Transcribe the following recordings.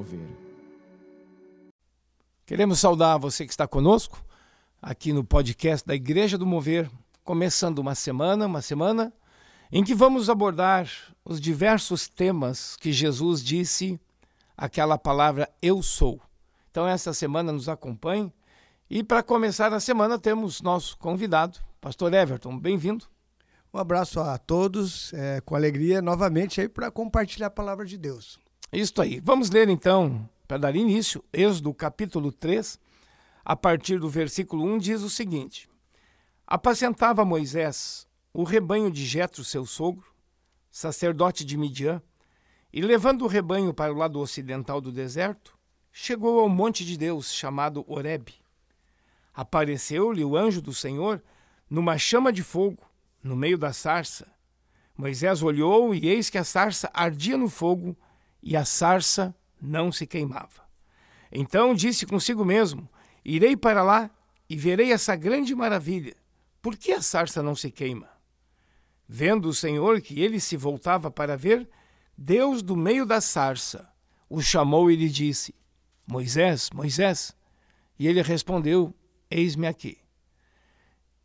Mover. Queremos saudar você que está conosco aqui no podcast da Igreja do Mover, começando uma semana, uma semana em que vamos abordar os diversos temas que Jesus disse aquela palavra eu sou. Então essa semana nos acompanhe e para começar a semana temos nosso convidado, Pastor Everton, bem-vindo. Um abraço a todos, é, com alegria novamente aí para compartilhar a palavra de Deus. Isso aí. Vamos ler então, para dar início, Êxodo capítulo 3, a partir do versículo 1 diz o seguinte: Apacentava Moisés o rebanho de Jetro, seu sogro, sacerdote de Midian, e levando o rebanho para o lado ocidental do deserto, chegou ao monte de Deus chamado Horebe. Apareceu-lhe o anjo do Senhor numa chama de fogo no meio da sarça. Moisés olhou e eis que a sarça ardia no fogo e a sarça não se queimava. Então disse consigo mesmo: Irei para lá e verei essa grande maravilha. Por que a sarça não se queima? Vendo o Senhor que ele se voltava para ver, Deus do meio da sarça o chamou e lhe disse: Moisés, Moisés. E ele respondeu: Eis-me aqui.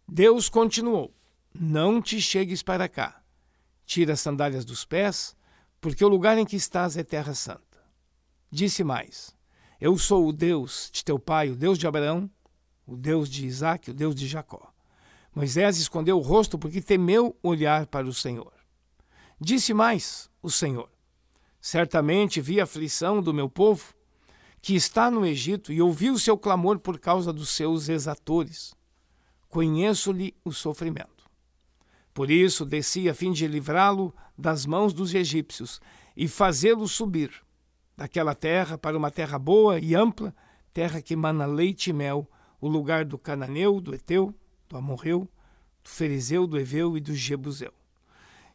Deus continuou: não te chegues para cá. Tira as sandálias dos pés, porque o lugar em que estás é terra santa. Disse mais: Eu sou o Deus de teu pai, o Deus de Abraão, o Deus de Isaque, o Deus de Jacó. Moisés escondeu o rosto porque temeu olhar para o Senhor. Disse mais o Senhor: Certamente vi a aflição do meu povo, que está no Egito, e ouvi o seu clamor por causa dos seus exatores. Conheço-lhe o sofrimento. Por isso desci a fim de livrá-lo das mãos dos egípcios e fazê-lo subir daquela terra para uma terra boa e ampla, terra que mana leite e mel, o lugar do cananeu, do eteu, do amorreu, do ferizeu, do eveu e do jebuseu.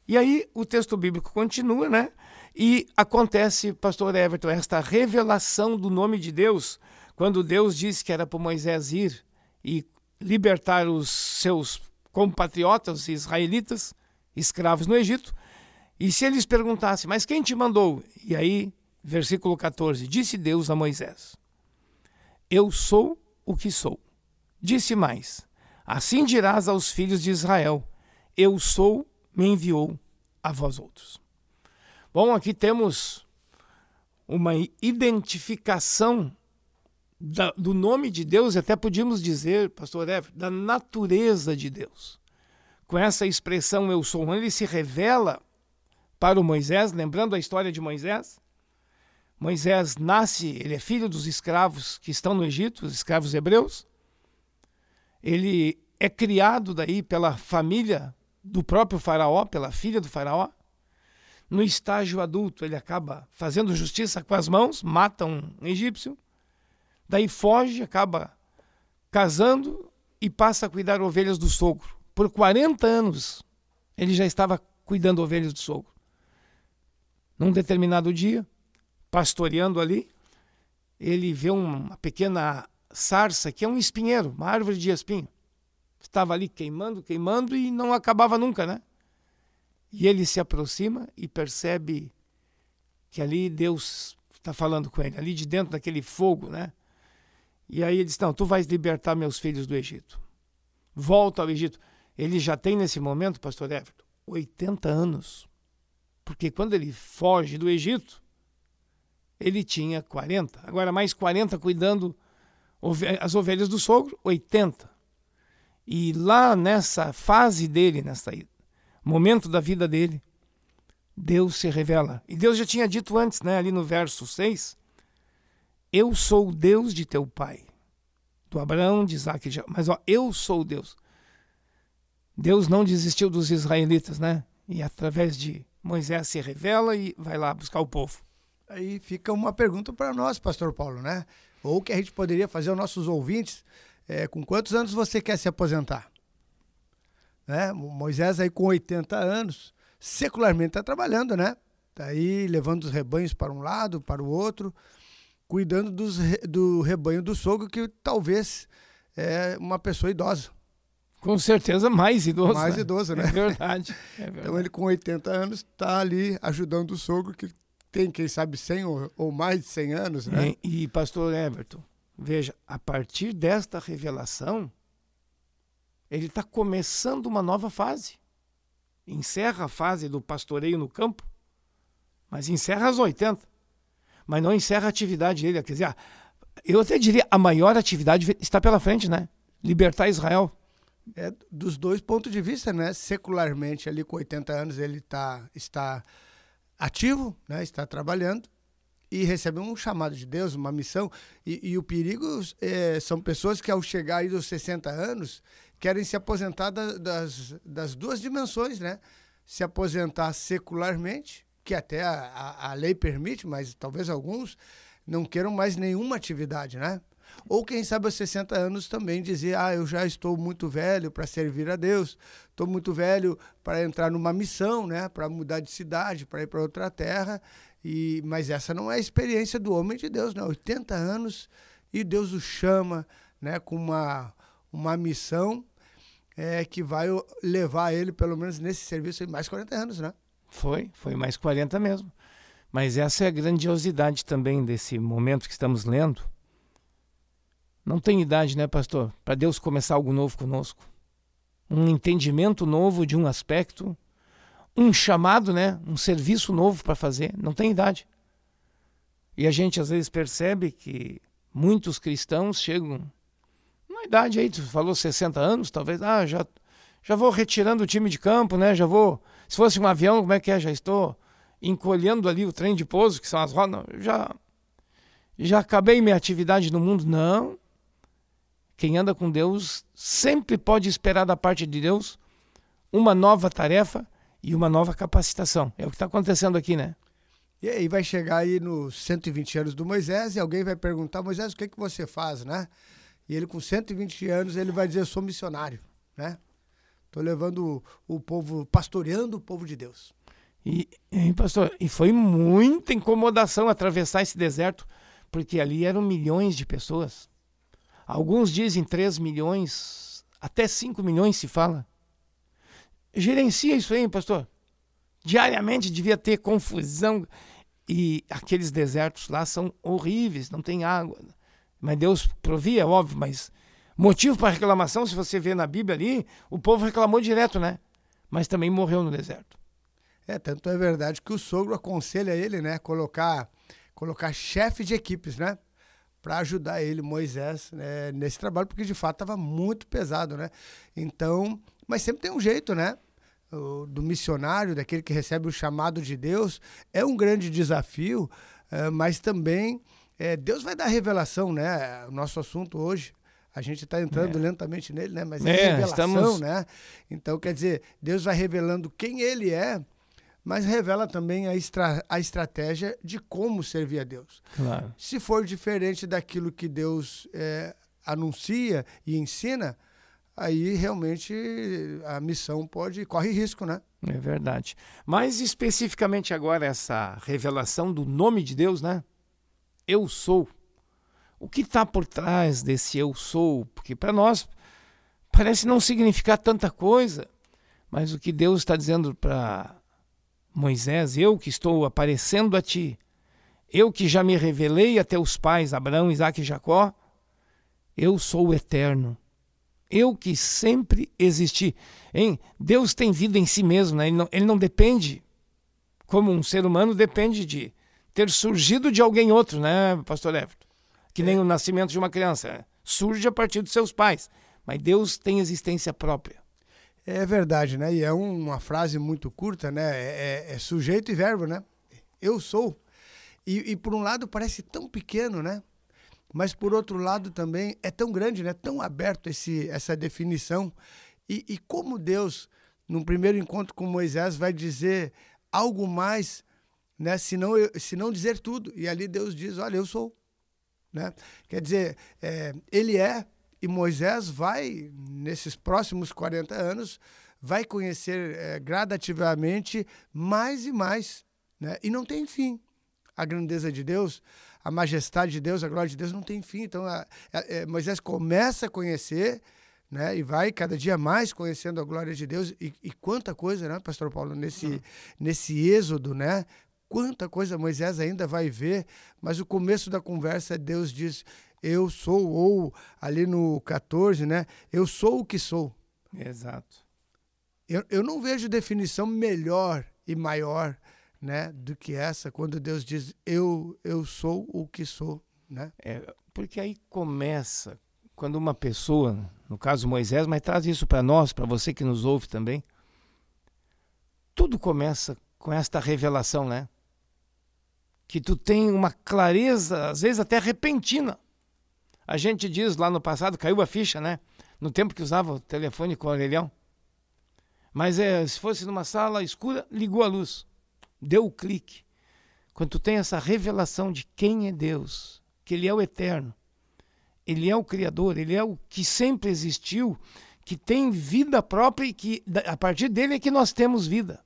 E aí o texto bíblico continua, né? E acontece, pastor Everton, esta revelação do nome de Deus, quando Deus disse que era para Moisés ir e libertar os seus compatriotas israelitas, escravos no Egito, e se eles perguntassem, mas quem te mandou? E aí, versículo 14, disse Deus a Moisés: Eu sou o que sou. Disse mais: Assim dirás aos filhos de Israel: Eu sou, me enviou a vós outros. Bom, aqui temos uma identificação da, do nome de Deus, até podíamos dizer, pastor Ever, da natureza de Deus. Com essa expressão eu sou, ele se revela para o Moisés, lembrando a história de Moisés. Moisés nasce, ele é filho dos escravos que estão no Egito, os escravos hebreus. Ele é criado daí pela família do próprio faraó, pela filha do faraó. No estágio adulto, ele acaba fazendo justiça com as mãos, mata um egípcio Daí foge, acaba casando e passa a cuidar ovelhas do sogro. Por 40 anos ele já estava cuidando ovelhas do sogro. Num determinado dia, pastoreando ali, ele vê uma pequena sarça, que é um espinheiro, uma árvore de espinho. Estava ali queimando, queimando e não acabava nunca, né? E ele se aproxima e percebe que ali Deus está falando com ele, ali de dentro daquele fogo, né? E aí ele diz: Não, tu vais libertar meus filhos do Egito. Volta ao Egito. Ele já tem nesse momento, pastor Everton, 80 anos. Porque quando ele foge do Egito, ele tinha 40. Agora, mais 40 cuidando as ovelhas do sogro, 80. E lá nessa fase dele, nessa momento da vida dele, Deus se revela. E Deus já tinha dito antes, né, ali no verso 6, eu sou o Deus de teu pai, do Abraão, de Isaac e de Mas ó, eu sou o Deus. Deus não desistiu dos israelitas, né? E através de Moisés se revela e vai lá buscar o povo. Aí fica uma pergunta para nós, Pastor Paulo, né? Ou que a gente poderia fazer aos nossos ouvintes: é, com quantos anos você quer se aposentar? Né? Moisés aí com 80 anos, secularmente está trabalhando, né? Está aí levando os rebanhos para um lado, para o outro cuidando dos, do rebanho do sogro, que talvez é uma pessoa idosa. Com certeza mais idoso. Mais né? idoso, né? É verdade, é verdade. Então ele com 80 anos está ali ajudando o sogro, que tem, quem sabe, 100 ou, ou mais de 100 anos, né? E, e, pastor Everton, veja, a partir desta revelação, ele está começando uma nova fase. Encerra a fase do pastoreio no campo, mas encerra as 80. Mas não encerra a atividade dele. Quer dizer, eu até diria, a maior atividade está pela frente, né? Libertar Israel. É, dos dois pontos de vista, né? Secularmente, ali com 80 anos, ele tá, está ativo, né? está trabalhando e recebe um chamado de Deus, uma missão. E, e o perigo é, são pessoas que, ao chegar aí dos 60 anos, querem se aposentar da, das, das duas dimensões, né? Se aposentar secularmente, que até a, a, a lei permite, mas talvez alguns não queiram mais nenhuma atividade, né? Ou quem sabe aos 60 anos também dizer: "Ah, eu já estou muito velho para servir a Deus, estou muito velho para entrar numa missão, né, para mudar de cidade, para ir para outra terra". E mas essa não é a experiência do homem de Deus, não. 80 anos e Deus o chama, né, com uma uma missão é, que vai levar ele, pelo menos nesse serviço, mais 40 anos, né? Foi, foi mais 40 mesmo. Mas essa é a grandiosidade também desse momento que estamos lendo. Não tem idade, né, pastor? Para Deus começar algo novo conosco. Um entendimento novo de um aspecto, um chamado, né, um serviço novo para fazer. Não tem idade. E a gente às vezes percebe que muitos cristãos chegam uma idade aí, tu falou 60 anos, talvez, ah, já já vou retirando o time de campo, né? Já vou, se fosse um avião, como é que é? Já estou encolhendo ali o trem de pouso, que são as rodas. Já já acabei minha atividade no mundo? Não. Quem anda com Deus sempre pode esperar da parte de Deus uma nova tarefa e uma nova capacitação. É o que está acontecendo aqui, né? E aí vai chegar aí nos 120 anos do Moisés e alguém vai perguntar, Moisés, o que, que você faz, né? E ele com 120 anos, ele vai dizer, eu sou missionário, né? Estou levando o, o povo, pastoreando o povo de Deus. E, e, pastor, e foi muita incomodação atravessar esse deserto, porque ali eram milhões de pessoas. Alguns dizem 3 milhões, até 5 milhões se fala. Gerencia isso aí, pastor. Diariamente devia ter confusão. E aqueles desertos lá são horríveis, não tem água. Mas Deus provia, óbvio, mas motivo para reclamação, se você vê na Bíblia ali, o povo reclamou direto, né? Mas também morreu no deserto. É, tanto é verdade que o sogro aconselha ele, né, colocar colocar chefe de equipes, né? Para ajudar ele, Moisés, né, nesse trabalho, porque de fato estava muito pesado, né? Então, mas sempre tem um jeito, né? O, do missionário, daquele que recebe o chamado de Deus, é um grande desafio, é, mas também é, Deus vai dar revelação, né? O nosso assunto hoje, a gente está entrando é. lentamente nele, né? Mas é, é revelação, estamos... né? Então, quer dizer, Deus vai revelando quem ele é mas revela também a, estra a estratégia de como servir a Deus. Claro. Se for diferente daquilo que Deus é, anuncia e ensina, aí realmente a missão pode corre risco, né? É verdade. Mais especificamente agora essa revelação do nome de Deus, né? Eu sou. O que está por trás desse eu sou? Porque para nós parece não significar tanta coisa, mas o que Deus está dizendo para Moisés, eu que estou aparecendo a ti, eu que já me revelei a teus pais, Abraão, Isaac e Jacó, eu sou o eterno. Eu que sempre existi. Hein? Deus tem vida em si mesmo, né? ele, não, ele não depende, como um ser humano depende de ter surgido de alguém outro, né, pastor Everton? Que nem é. o nascimento de uma criança. Né? Surge a partir dos seus pais. Mas Deus tem existência própria. É verdade, né? E é uma frase muito curta, né? É, é, é sujeito e verbo, né? Eu sou. E, e, por um lado parece tão pequeno, né? Mas por outro lado também é tão grande, né? Tão aberto esse, essa definição. E, e como Deus, num primeiro encontro com Moisés, vai dizer algo mais, né? Se não, se não dizer tudo. E ali Deus diz: Olha, eu sou. Né? Quer dizer, é, ele é e Moisés vai, nesses próximos 40 anos, vai conhecer é, gradativamente mais e mais. Né? E não tem fim. A grandeza de Deus, a majestade de Deus, a glória de Deus não tem fim. Então, a, a, a, é, Moisés começa a conhecer né? E vai cada dia mais conhecendo a glória de Deus e, e quanta coisa, né, Pastor Paulo, nesse, nesse êxodo, né? quanta coisa Moisés ainda vai ver, mas o começo da conversa Deus diz: Eu sou, ou ali no 14, né? Eu sou o que sou. Exato. Eu, eu não vejo definição melhor e maior né, do que essa, quando Deus diz: Eu, eu sou o que sou. Né? É, porque aí começa, quando uma pessoa, no caso Moisés, mas traz isso para nós, para você que nos ouve também, tudo começa com esta revelação, né? Que tu tem uma clareza, às vezes até repentina. A gente diz lá no passado, caiu a ficha, né? No tempo que usava o telefone com o orelhão. Mas é, se fosse numa sala escura, ligou a luz, deu o clique. Quando tu tem essa revelação de quem é Deus, que Ele é o eterno, Ele é o Criador, Ele é o que sempre existiu, que tem vida própria e que a partir dele é que nós temos vida.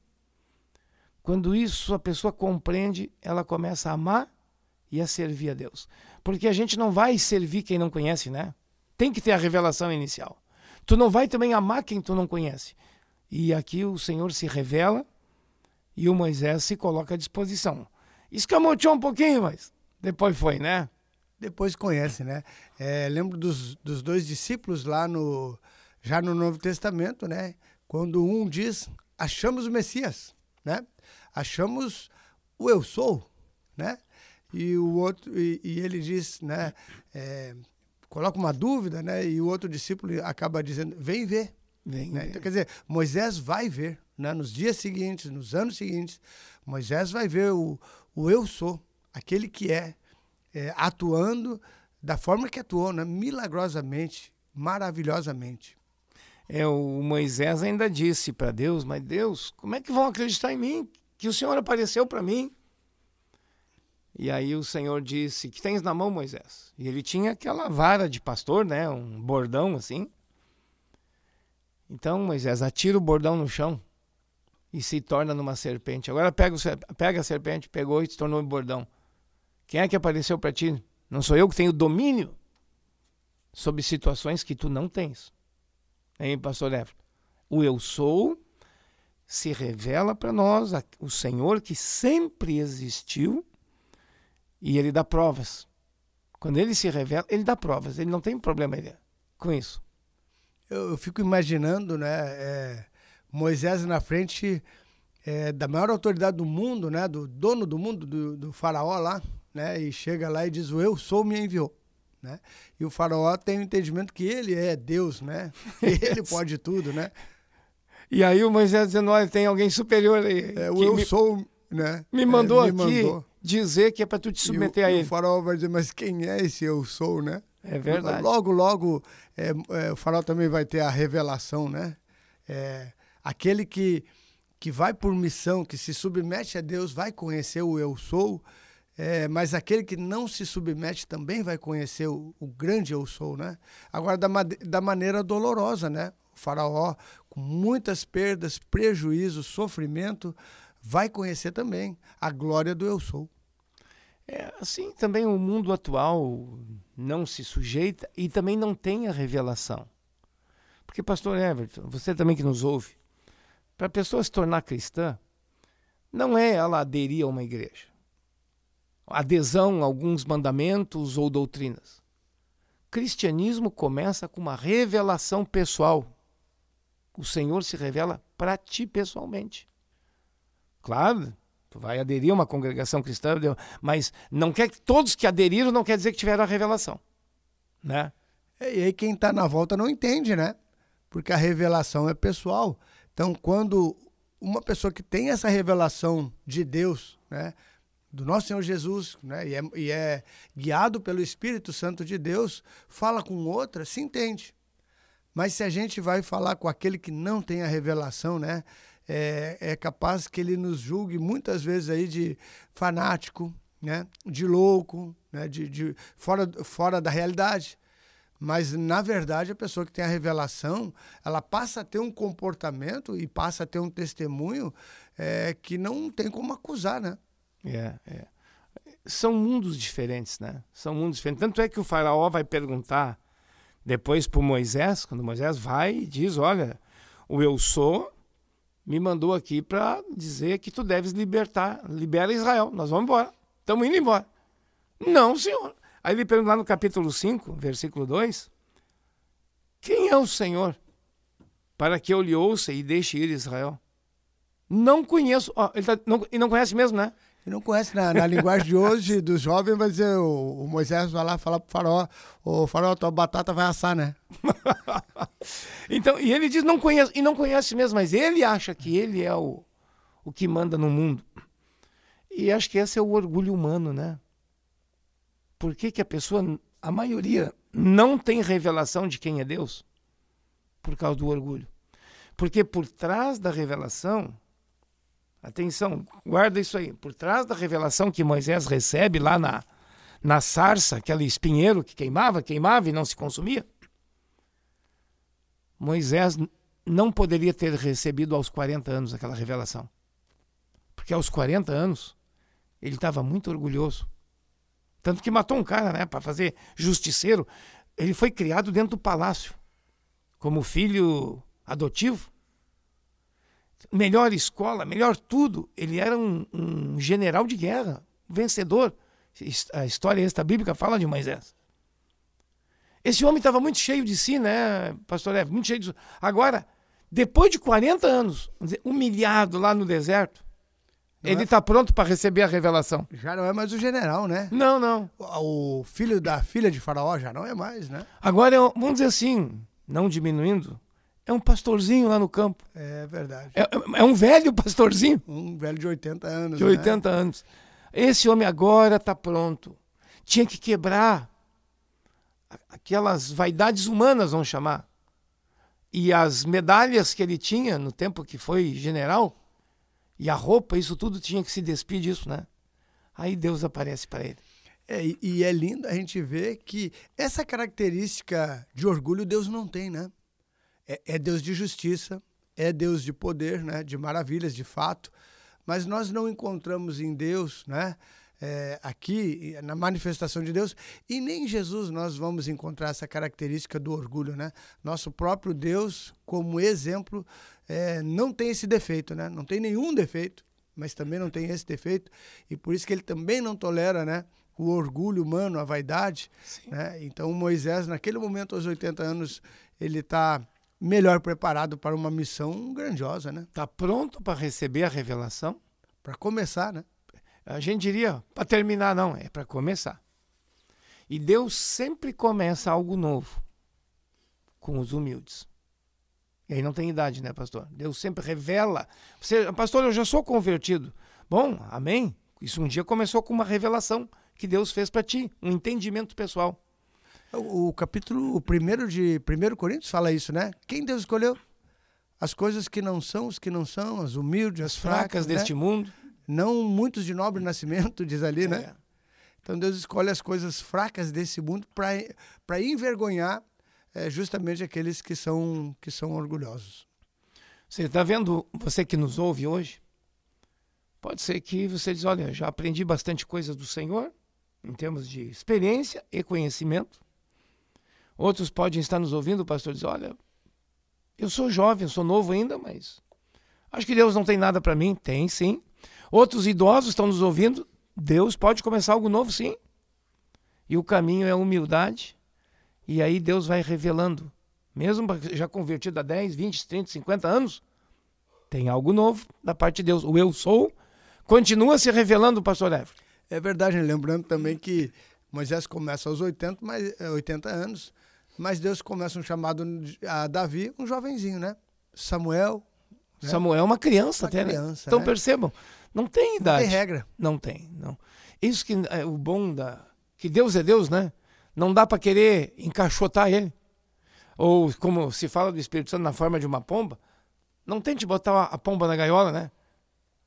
Quando isso a pessoa compreende, ela começa a amar e a servir a Deus. Porque a gente não vai servir quem não conhece, né? Tem que ter a revelação inicial. Tu não vai também amar quem tu não conhece. E aqui o Senhor se revela e o Moisés se coloca à disposição. Escamoteou um pouquinho, mas depois foi, né? Depois conhece, né? É, lembro dos, dos dois discípulos lá no já no Novo Testamento, né? Quando um diz, achamos o Messias, né? achamos o eu sou, né? E o outro e, e ele diz, né? É, coloca uma dúvida, né? E o outro discípulo acaba dizendo, vem ver. Vem né? ver. Então quer dizer, Moisés vai ver, né? Nos dias seguintes, nos anos seguintes, Moisés vai ver o, o eu sou, aquele que é, é atuando da forma que atuou, né? Milagrosamente, maravilhosamente. É, o Moisés ainda disse para Deus, mas Deus, como é que vão acreditar em mim? que o Senhor apareceu para mim. E aí o Senhor disse: Que tens na mão, Moisés? E ele tinha aquela vara de pastor, né? Um bordão assim. Então Moisés atira o bordão no chão e se torna numa serpente. Agora pega, o, pega a serpente, pegou e se tornou um bordão. Quem é que apareceu para ti? Não sou eu que tenho domínio sobre situações que tu não tens. Hein, pastor Everton? O eu sou se revela para nós o Senhor que sempre existiu e ele dá provas. Quando ele se revela, ele dá provas, ele não tem problema com isso. Eu, eu fico imaginando, né, é, Moisés na frente é, da maior autoridade do mundo, né, do dono do mundo, do, do faraó lá, né, e chega lá e diz: o Eu sou me enviou. Né? E o faraó tem o entendimento que ele é Deus, né? Ele pode tudo, né? E aí o Moisés dizendo, olha, tem alguém superior aí. É, o eu me, sou, né? Me mandou é, me aqui mandou. Dizer que é para tu te submeter e a ele. o farol vai dizer, mas quem é esse eu sou, né? É verdade. Logo, logo, é, é, o farol também vai ter a revelação, né? É, aquele que, que vai por missão, que se submete a Deus, vai conhecer o eu sou, é, mas aquele que não se submete também vai conhecer o, o grande eu sou, né? Agora, da, da maneira dolorosa, né? O faraó, com muitas perdas, prejuízo, sofrimento, vai conhecer também a glória do eu sou. É, assim também o mundo atual não se sujeita e também não tem a revelação. Porque, pastor Everton, você também que nos ouve, para a pessoa se tornar cristã, não é ela aderir a uma igreja, adesão a alguns mandamentos ou doutrinas. Cristianismo começa com uma revelação pessoal o Senhor se revela para ti pessoalmente. Claro, tu vai aderir a uma congregação cristã, mas não quer que todos que aderiram não quer dizer que tiveram a revelação, né? É, e aí quem está na volta não entende, né? Porque a revelação é pessoal. Então, quando uma pessoa que tem essa revelação de Deus, né? do nosso Senhor Jesus, né? E é, e é, guiado pelo Espírito Santo de Deus, fala com outra, se entende. Mas se a gente vai falar com aquele que não tem a revelação, né? É, é capaz que ele nos julgue muitas vezes aí de fanático, né? De louco, né? De, de fora, fora da realidade. Mas, na verdade, a pessoa que tem a revelação, ela passa a ter um comportamento e passa a ter um testemunho é, que não tem como acusar, né? É, é. São mundos diferentes, né? São mundos diferentes. Tanto é que o faraó vai perguntar depois para Moisés, quando Moisés vai e diz: Olha, o eu sou me mandou aqui para dizer que tu deves libertar, libera Israel. Nós vamos embora. Estamos indo embora. Não, senhor. Aí ele pergunta lá no capítulo 5, versículo 2: Quem é o Senhor para que eu lhe ouça e deixe ir Israel? Não conheço. Ele tá, não, e não conhece mesmo, né? E não conhece na, na linguagem de hoje dos jovens, vai dizer, o, o, Moisés vai lá falar pro farol, o farol, tua batata vai assar, né? então, e ele diz, não conhece, e não conhece mesmo, mas ele acha que ele é o, o que manda no mundo. E acho que esse é o orgulho humano, né? Por que, que a pessoa, a maioria, não tem revelação de quem é Deus? Por causa do orgulho. Porque por trás da revelação Atenção, guarda isso aí. Por trás da revelação que Moisés recebe lá na, na sarça, aquele espinheiro que queimava, queimava e não se consumia, Moisés não poderia ter recebido aos 40 anos aquela revelação. Porque aos 40 anos ele estava muito orgulhoso. Tanto que matou um cara, né, para fazer justiceiro. Ele foi criado dentro do palácio como filho adotivo melhor escola, melhor tudo. Ele era um, um general de guerra, vencedor. A história esta bíblica fala de Moisés. Esse homem estava muito cheio de si, né, pastor Eve? Muito cheio de si. Agora, depois de 40 anos, dizer, humilhado lá no deserto, não ele está é... pronto para receber a revelação. Já não é mais o general, né? Não, não. O, o filho da filha de Faraó já não é mais, né? Agora, vamos dizer assim, não diminuindo, é um pastorzinho lá no campo. É verdade. É, é um velho pastorzinho. Um velho de 80 anos. De 80 né? anos. Esse homem agora está pronto. Tinha que quebrar aquelas vaidades humanas, vamos chamar. E as medalhas que ele tinha no tempo que foi general, e a roupa, isso tudo tinha que se despir disso, né? Aí Deus aparece para ele. É, e é lindo a gente ver que essa característica de orgulho Deus não tem, né? É, é Deus de justiça, é Deus de poder, né, de maravilhas, de fato, mas nós não encontramos em Deus, né, é, aqui na manifestação de Deus e nem em Jesus nós vamos encontrar essa característica do orgulho, né? Nosso próprio Deus, como exemplo, é, não tem esse defeito, né? Não tem nenhum defeito, mas também não tem esse defeito e por isso que ele também não tolera, né? O orgulho humano, a vaidade, né? Então Moisés, naquele momento aos 80 anos, ele está melhor preparado para uma missão grandiosa, né? Está pronto para receber a revelação? Para começar, né? A gente diria, para terminar, não, é para começar. E Deus sempre começa algo novo com os humildes. E aí não tem idade, né, pastor? Deus sempre revela. Você, pastor, eu já sou convertido. Bom, amém. Isso um dia começou com uma revelação que Deus fez para ti, um entendimento pessoal. O, o capítulo, o primeiro de 1 Coríntios fala isso, né? Quem Deus escolheu? As coisas que não são, os que não são, as humildes, as, fracas, fracas deste né? mundo. Não muitos de nobre nascimento, diz ali, né? é. né? Então Deus escolhe as coisas fracas desse mundo para envergonhar é, justamente aqueles que são, que são orgulhosos. Você está vendo, você que nos ouve hoje, pode ser que você diz, olha, já aprendi bastante coisa do Senhor, em termos de experiência e conhecimento, Outros podem estar nos ouvindo, o pastor diz: Olha, eu sou jovem, sou novo ainda, mas acho que Deus não tem nada para mim. Tem sim. Outros idosos estão nos ouvindo. Deus pode começar algo novo, sim. E o caminho é a humildade. E aí Deus vai revelando. Mesmo já convertido há 10, 20, 30, 50 anos, tem algo novo da parte de Deus. O eu sou continua se revelando, pastor Everton. É verdade, lembrando também que Moisés começa aos 80, mas, 80 anos, mas Deus começa um chamado a Davi, um jovenzinho, né? Samuel. Né? Samuel é uma criança uma até, né? criança, né? Então né? percebam, não tem idade. Não tem regra. Não tem, não. Isso que é o bom da que Deus é Deus, né? Não dá para querer encaixotar ele. Ou como se fala do Espírito Santo na forma de uma pomba, não tente botar a pomba na gaiola, né?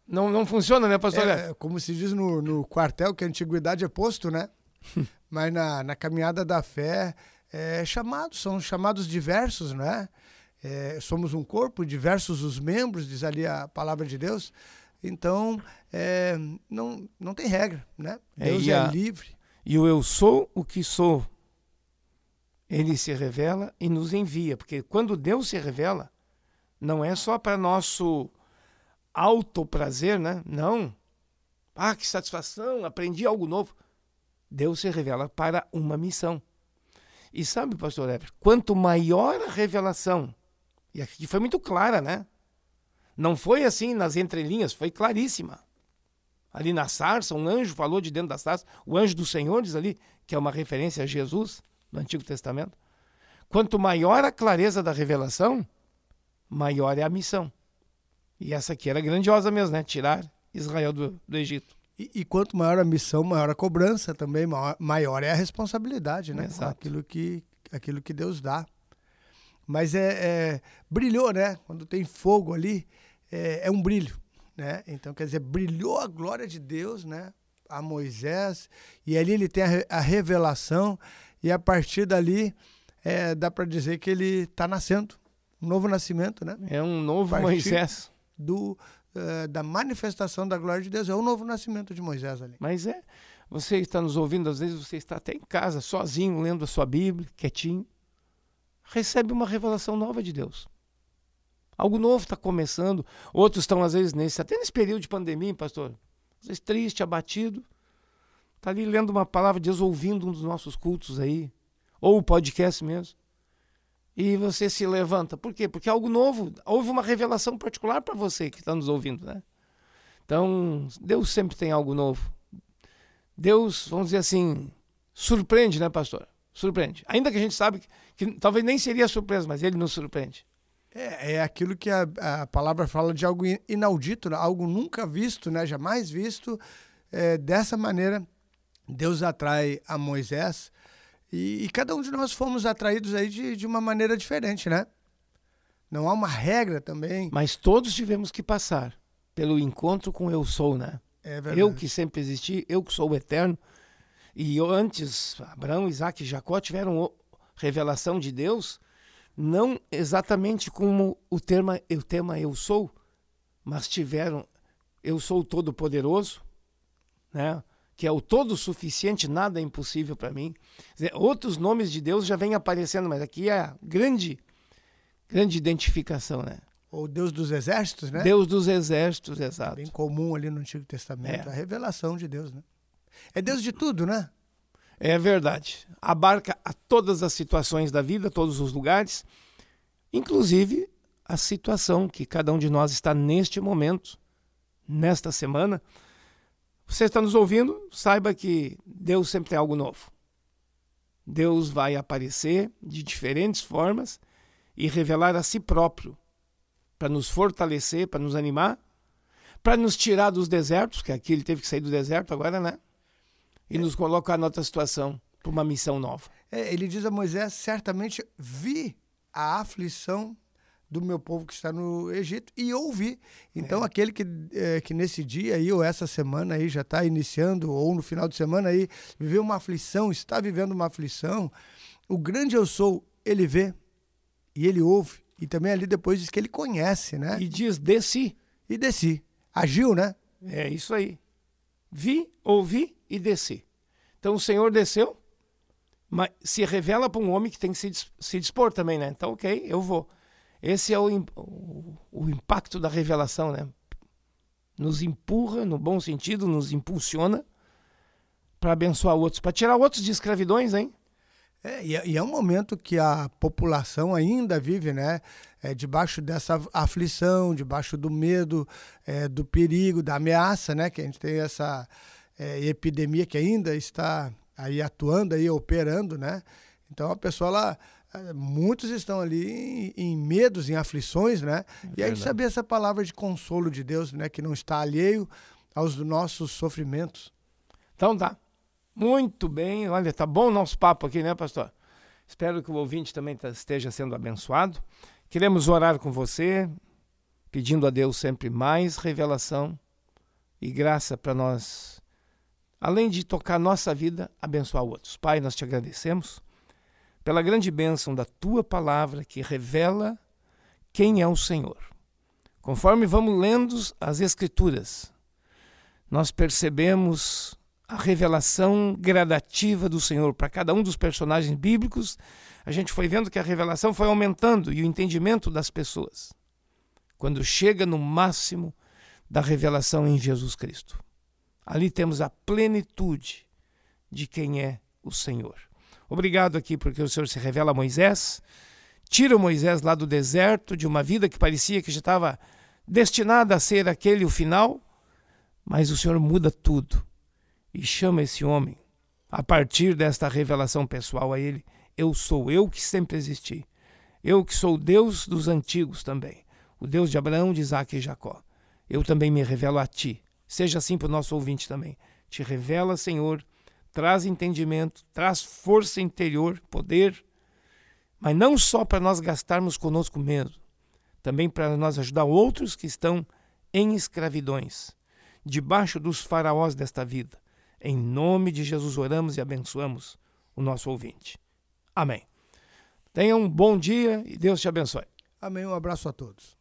Não, não funciona, né, pastor? É, como se diz no, no quartel, que a antiguidade é posto, né? Mas na, na caminhada da fé, é, chamados, são chamados diversos, né? É, somos um corpo, diversos os membros, diz ali a palavra de Deus. Então, é, não, não tem regra, né? É, Deus é, a, livre. E o eu sou o que sou, ele se revela e nos envia. Porque quando Deus se revela, não é só para nosso autoprazer, né? Não. Ah, que satisfação, aprendi algo novo. Deus se revela para uma missão. E sabe, pastor Ever, quanto maior a revelação, e aqui foi muito clara, né? Não foi assim nas entrelinhas, foi claríssima. Ali na sarça, um anjo falou de dentro da sarça, o anjo do Senhor diz ali, que é uma referência a Jesus no Antigo Testamento. Quanto maior a clareza da revelação, maior é a missão. E essa aqui era grandiosa mesmo, né? Tirar Israel do, do Egito. E, e, quanto maior a missão, maior a cobrança também, maior, maior é a responsabilidade, né? Exato. Aquilo que, aquilo que Deus dá. Mas é, é, brilhou, né? Quando tem fogo ali, é, é, um brilho, né? Então, quer dizer, brilhou a glória de Deus, né? A Moisés, e ali ele tem a, a revelação, e a partir dali é, dá para dizer que ele está nascendo, um novo nascimento, né? É um novo Moisés. Do, uh, da manifestação da glória de Deus. É o novo nascimento de Moisés ali. Mas é, você está nos ouvindo, às vezes você está até em casa, sozinho, lendo a sua Bíblia, quietinho. Recebe uma revelação nova de Deus. Algo novo está começando. Outros estão, às vezes, nesse, até nesse período de pandemia, pastor. Às vezes triste, abatido. Está ali lendo uma palavra de Deus, ouvindo um dos nossos cultos aí. Ou o podcast mesmo e você se levanta. Por quê? Porque é algo novo. Houve uma revelação particular para você que está nos ouvindo, né? Então, Deus sempre tem algo novo. Deus, vamos dizer assim, surpreende, né, pastor? Surpreende. Ainda que a gente sabe que, que talvez nem seria surpresa, mas ele nos surpreende. É, é aquilo que a, a palavra fala de algo inaudito, né? algo nunca visto, né? jamais visto. É, dessa maneira, Deus atrai a Moisés e, e, cada um de nós fomos atraídos aí de, de uma maneira diferente, né? Não há uma regra também. Mas todos tivemos que passar pelo encontro com eu sou, né? É verdade. Eu que sempre existi, eu que sou o eterno. E eu, antes, Abraão, Isaac e Jacó tiveram revelação de Deus, não exatamente como o tema, o tema eu sou, mas tiveram eu sou todo-poderoso, né? Que é o todo suficiente, nada é impossível para mim. Outros nomes de Deus já vêm aparecendo, mas aqui é a grande, grande identificação, né? O Deus dos exércitos, né? Deus dos exércitos, exato. Bem comum ali no Antigo Testamento, é. a revelação de Deus, né? É Deus de tudo, né? É verdade. Abarca a todas as situações da vida, todos os lugares, inclusive a situação que cada um de nós está neste momento, nesta semana. Você está nos ouvindo, saiba que Deus sempre tem algo novo. Deus vai aparecer de diferentes formas e revelar a si próprio para nos fortalecer, para nos animar, para nos tirar dos desertos, que aqui ele teve que sair do deserto agora, né? E é. nos colocar noutra situação para uma missão nova. É, ele diz a Moisés: certamente vi a aflição do meu povo que está no Egito e ouvir. Então, é. aquele que, é, que nesse dia aí, ou essa semana aí, já está iniciando, ou no final de semana aí, viveu uma aflição, está vivendo uma aflição, o grande eu sou, ele vê e ele ouve. E também ali depois diz que ele conhece, né? E diz desci. E desci. Agiu, né? É isso aí. Vi, ouvi e desci. Então o Senhor desceu, mas se revela para um homem que tem que se, se dispor também, né? Então, ok, eu vou. Esse é o, o, o impacto da revelação, né? Nos empurra, no bom sentido, nos impulsiona para abençoar outros, para tirar outros de escravidões, hein? É, e, é, e, é um momento que a população ainda vive, né? É, debaixo dessa aflição, debaixo do medo, é, do perigo, da ameaça, né? Que a gente tem essa é, epidemia que ainda está aí atuando, aí operando, né? Então a pessoa ela muitos estão ali em, em medos, em aflições, né? É e aí saber essa palavra de consolo de Deus, né? Que não está alheio aos nossos sofrimentos. Então tá. Muito bem. Olha, tá bom o nosso papo aqui, né, pastor? Espero que o ouvinte também tá, esteja sendo abençoado. Queremos orar com você, pedindo a Deus sempre mais revelação e graça para nós, além de tocar nossa vida, abençoar outros. Pai, nós te agradecemos pela grande bênção da tua palavra que revela quem é o Senhor. Conforme vamos lendo as Escrituras, nós percebemos a revelação gradativa do Senhor para cada um dos personagens bíblicos. A gente foi vendo que a revelação foi aumentando e o entendimento das pessoas. Quando chega no máximo da revelação em Jesus Cristo. Ali temos a plenitude de quem é o Senhor. Obrigado aqui porque o Senhor se revela a Moisés, tira Moisés lá do deserto, de uma vida que parecia que já estava destinada a ser aquele o final, mas o Senhor muda tudo e chama esse homem, a partir desta revelação pessoal a ele: Eu sou eu que sempre existi. Eu que sou o Deus dos antigos também, o Deus de Abraão, de Isaac e Jacó. Eu também me revelo a ti. Seja assim para o nosso ouvinte também. Te revela, Senhor, traz entendimento, traz força interior, poder, mas não só para nós gastarmos conosco mesmo, também para nós ajudar outros que estão em escravidões, debaixo dos faraós desta vida. Em nome de Jesus oramos e abençoamos o nosso ouvinte. Amém. Tenha um bom dia e Deus te abençoe. Amém. Um abraço a todos.